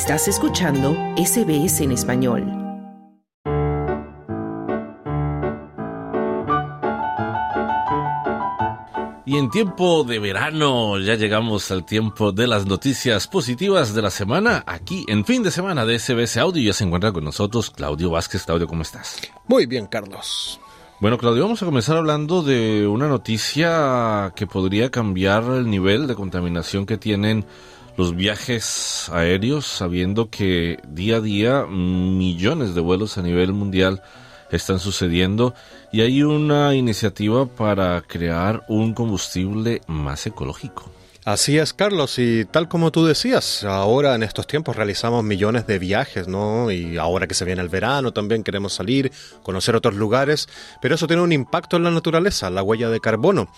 Estás escuchando SBS en español. Y en tiempo de verano ya llegamos al tiempo de las noticias positivas de la semana. Aquí en fin de semana de SBS Audio ya se encuentra con nosotros Claudio Vázquez. Claudio, ¿cómo estás? Muy bien, Carlos. Bueno, Claudio, vamos a comenzar hablando de una noticia que podría cambiar el nivel de contaminación que tienen los viajes aéreos, sabiendo que día a día millones de vuelos a nivel mundial están sucediendo y hay una iniciativa para crear un combustible más ecológico. Así es, Carlos, y tal como tú decías, ahora en estos tiempos realizamos millones de viajes, ¿no? Y ahora que se viene el verano también queremos salir, conocer otros lugares, pero eso tiene un impacto en la naturaleza, la huella de carbono.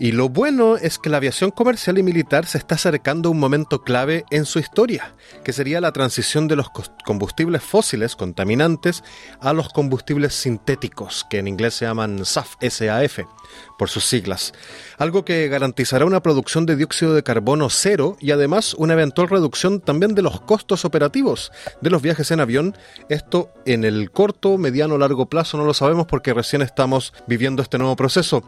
Y lo bueno es que la aviación comercial y militar se está acercando a un momento clave en su historia, que sería la transición de los combustibles fósiles contaminantes a los combustibles sintéticos, que en inglés se llaman SAF, por sus siglas, algo que garantizará una producción de dióxido de carbono cero y además una eventual reducción también de los costos operativos de los viajes en avión. Esto en el corto, mediano o largo plazo no lo sabemos porque recién estamos viviendo este nuevo proceso.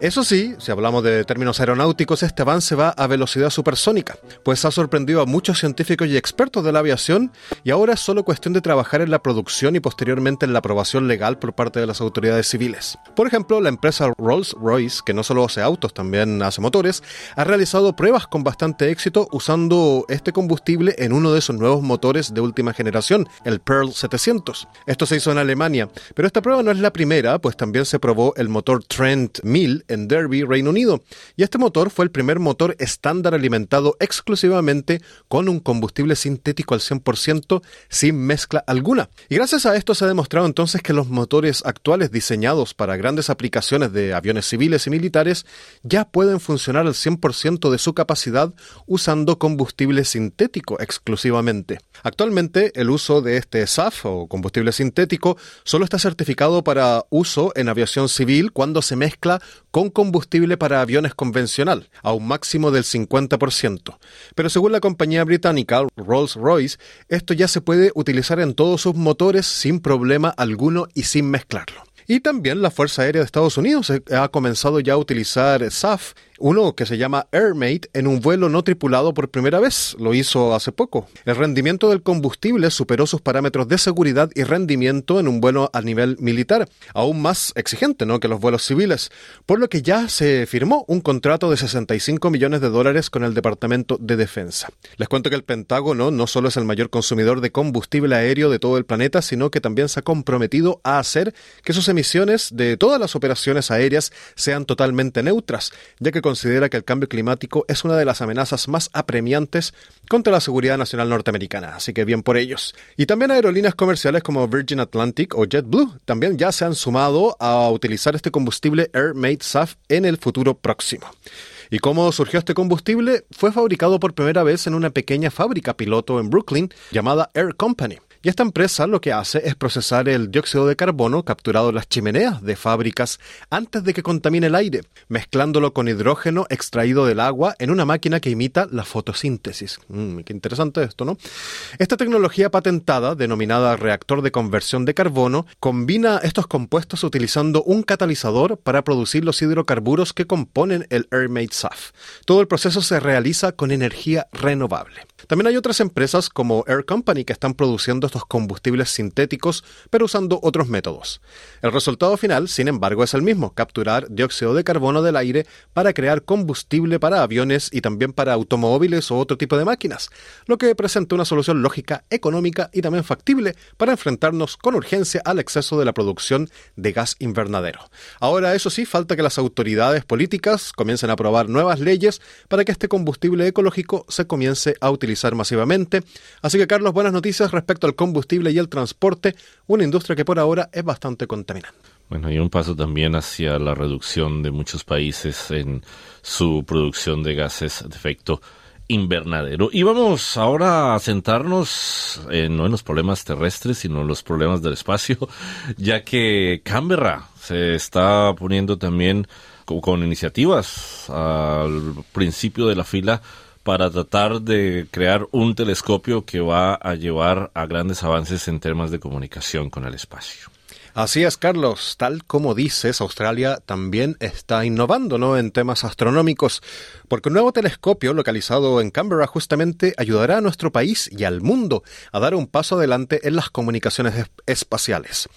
Eso sí, si hablamos de términos aeronáuticos, este avance va a velocidad supersónica, pues ha sorprendido a muchos científicos y expertos de la aviación y ahora es solo cuestión de trabajar en la producción y posteriormente en la aprobación legal por parte de las autoridades civiles. Por ejemplo, la empresa Rolls-Royce, que no solo hace autos, también hace motores, ha realizado pruebas con bastante éxito usando este combustible en uno de sus nuevos motores de última generación, el Pearl 700. Esto se hizo en Alemania, pero esta prueba no es la primera, pues también se probó el motor Trent 1000 en Derby, Reino Unido, y este motor fue el primer motor estándar alimentado exclusivamente con un combustible sintético al 100% sin mezcla alguna. Y gracias a esto se ha demostrado entonces que los motores actuales diseñados para grandes aplicaciones de aviones civiles y militares ya pueden funcionar al 100% de su capacidad usando combustible sintético exclusivamente. Actualmente el uso de este SAF o combustible sintético solo está certificado para uso en aviación civil cuando se mezcla con combustible para aviones convencional, a un máximo del 50%. Pero según la compañía británica Rolls-Royce, esto ya se puede utilizar en todos sus motores sin problema alguno y sin mezclarlo. Y también la Fuerza Aérea de Estados Unidos ha comenzado ya a utilizar SAF uno que se llama Airmate en un vuelo no tripulado por primera vez. Lo hizo hace poco. El rendimiento del combustible superó sus parámetros de seguridad y rendimiento en un vuelo a nivel militar, aún más exigente ¿no? que los vuelos civiles, por lo que ya se firmó un contrato de 65 millones de dólares con el Departamento de Defensa. Les cuento que el Pentágono no solo es el mayor consumidor de combustible aéreo de todo el planeta, sino que también se ha comprometido a hacer que sus emisiones de todas las operaciones aéreas sean totalmente neutras, ya que considera que el cambio climático es una de las amenazas más apremiantes contra la seguridad nacional norteamericana, así que bien por ellos. Y también aerolíneas comerciales como Virgin Atlantic o JetBlue también ya se han sumado a utilizar este combustible Air SAF en el futuro próximo. ¿Y cómo surgió este combustible? Fue fabricado por primera vez en una pequeña fábrica piloto en Brooklyn llamada Air Company. Y esta empresa lo que hace es procesar el dióxido de carbono capturado en las chimeneas de fábricas antes de que contamine el aire, mezclándolo con hidrógeno extraído del agua en una máquina que imita la fotosíntesis. Mm, qué interesante esto, ¿no? Esta tecnología patentada, denominada reactor de conversión de carbono, combina estos compuestos utilizando un catalizador para producir los hidrocarburos que componen el Airmate SAF. Todo el proceso se realiza con energía renovable. También hay otras empresas como Air Company que están produciendo estos combustibles sintéticos, pero usando otros métodos. El resultado final, sin embargo, es el mismo, capturar dióxido de carbono del aire para crear combustible para aviones y también para automóviles o otro tipo de máquinas, lo que presenta una solución lógica, económica y también factible para enfrentarnos con urgencia al exceso de la producción de gas invernadero. Ahora, eso sí, falta que las autoridades políticas comiencen a aprobar nuevas leyes para que este combustible ecológico se comience a utilizar masivamente. Así que, Carlos, buenas noticias respecto al combustible y el transporte, una industria que por ahora es bastante contaminante. Bueno, y un paso también hacia la reducción de muchos países en su producción de gases de efecto invernadero. Y vamos ahora a sentarnos no en los problemas terrestres, sino en los problemas del espacio, ya que Canberra se está poniendo también con iniciativas al principio de la fila para tratar de crear un telescopio que va a llevar a grandes avances en temas de comunicación con el espacio. Así es, Carlos. Tal como dices, Australia también está innovando ¿no? en temas astronómicos, porque un nuevo telescopio localizado en Canberra justamente ayudará a nuestro país y al mundo a dar un paso adelante en las comunicaciones espaciales.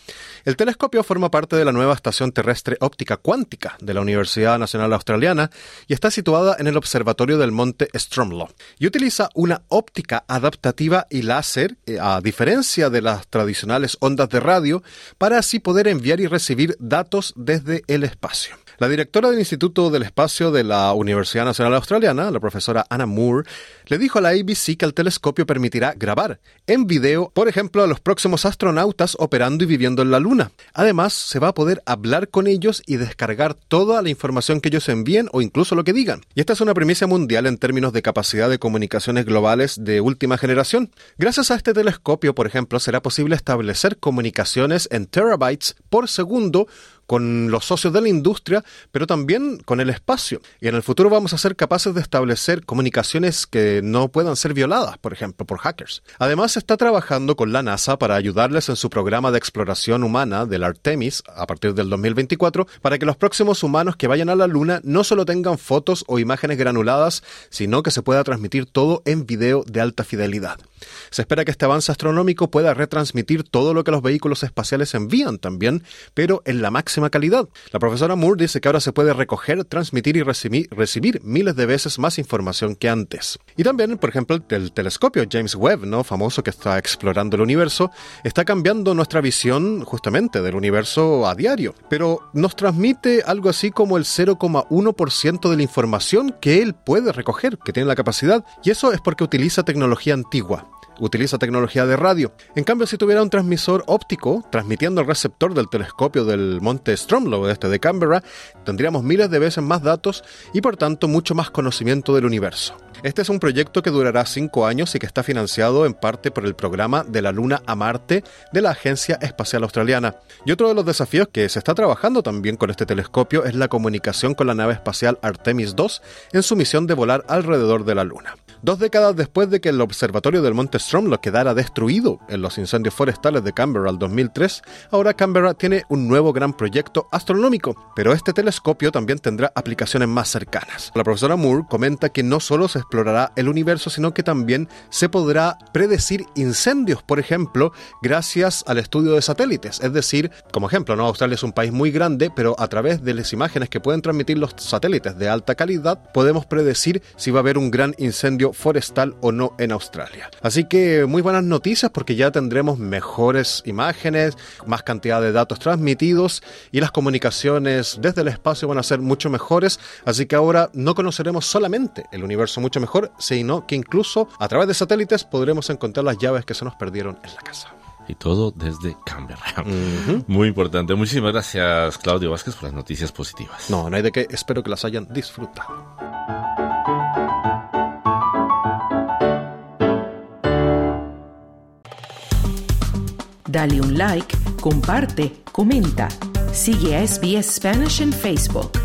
El telescopio forma parte de la nueva estación terrestre óptica cuántica de la Universidad Nacional Australiana y está situada en el observatorio del monte Stromlo. Y utiliza una óptica adaptativa y láser, eh, a diferencia de las tradicionales ondas de radio, para así poder enviar y recibir datos desde el espacio. La directora del Instituto del Espacio de la Universidad Nacional Australiana, la profesora Anna Moore, le dijo a la ABC que el telescopio permitirá grabar en video, por ejemplo, a los próximos astronautas operando y viviendo en la Luna. Además, se va a poder hablar con ellos y descargar toda la información que ellos envíen o incluso lo que digan. Y esta es una premisa mundial en términos de capacidad de comunicaciones globales de última generación. Gracias a este telescopio, por ejemplo, será posible establecer comunicaciones en terabytes por segundo con los socios de la industria, pero también con el espacio. Y en el futuro vamos a ser capaces de establecer comunicaciones que no puedan ser violadas, por ejemplo, por hackers. Además, está trabajando con la NASA para ayudarles en su programa de exploración humana del Artemis a partir del 2024, para que los próximos humanos que vayan a la Luna no solo tengan fotos o imágenes granuladas, sino que se pueda transmitir todo en video de alta fidelidad. Se espera que este avance astronómico pueda retransmitir todo lo que los vehículos espaciales envían también, pero en la máxima calidad. La profesora Moore dice que ahora se puede recoger, transmitir y recibir, miles de veces más información que antes. Y también, por ejemplo, el telescopio James Webb, ¿no? famoso que está explorando el universo, está cambiando nuestra visión justamente del universo a diario, pero nos transmite algo así como el 0,1% de la información que él puede recoger, que tiene la capacidad, y eso es porque utiliza tecnología antigua utiliza tecnología de radio. En cambio, si tuviera un transmisor óptico transmitiendo el receptor del telescopio del monte Stromlo, este de Canberra, tendríamos miles de veces más datos y por tanto mucho más conocimiento del universo. Este es un proyecto que durará cinco años y que está financiado en parte por el programa de la Luna a Marte de la Agencia Espacial Australiana. Y otro de los desafíos que se está trabajando también con este telescopio es la comunicación con la nave espacial Artemis 2 en su misión de volar alrededor de la Luna. Dos décadas después de que el observatorio del Monte Stromlo quedara destruido en los incendios forestales de Canberra el 2003, ahora Canberra tiene un nuevo gran proyecto astronómico, pero este telescopio también tendrá aplicaciones más cercanas. La profesora Moore comenta que no solo se explorará el universo, sino que también se podrá predecir incendios, por ejemplo, gracias al estudio de satélites. Es decir, como ejemplo, ¿no? Australia es un país muy grande, pero a través de las imágenes que pueden transmitir los satélites de alta calidad, podemos predecir si va a haber un gran incendio forestal o no en Australia. Así que muy buenas noticias porque ya tendremos mejores imágenes, más cantidad de datos transmitidos y las comunicaciones desde el espacio van a ser mucho mejores. Así que ahora no conoceremos solamente el universo mucho mejor, sino que incluso a través de satélites podremos encontrar las llaves que se nos perdieron en la casa y todo desde Canberra. Muy importante. Muchísimas gracias, Claudio Vázquez, por las noticias positivas. No, no hay de qué. Espero que las hayan disfrutado. Dale un like, comparte, comenta. Sigue a SBS Spanish en Facebook.